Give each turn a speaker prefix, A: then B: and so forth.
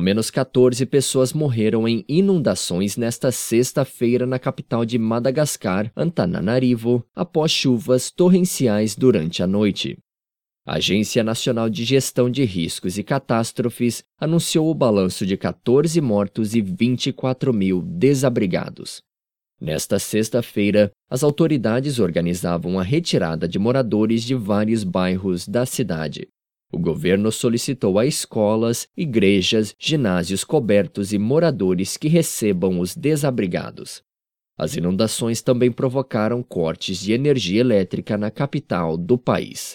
A: menos 14 pessoas morreram em inundações nesta sexta-feira na capital de Madagascar, Antananarivo, após chuvas torrenciais durante a noite. A Agência Nacional de Gestão de Riscos e Catástrofes anunciou o balanço de 14 mortos e 24 mil desabrigados. Nesta sexta-feira, as autoridades organizavam a retirada de moradores de vários bairros da cidade. O governo solicitou a escolas, igrejas, ginásios cobertos e moradores que recebam os desabrigados. As inundações também provocaram cortes de energia elétrica na capital do país.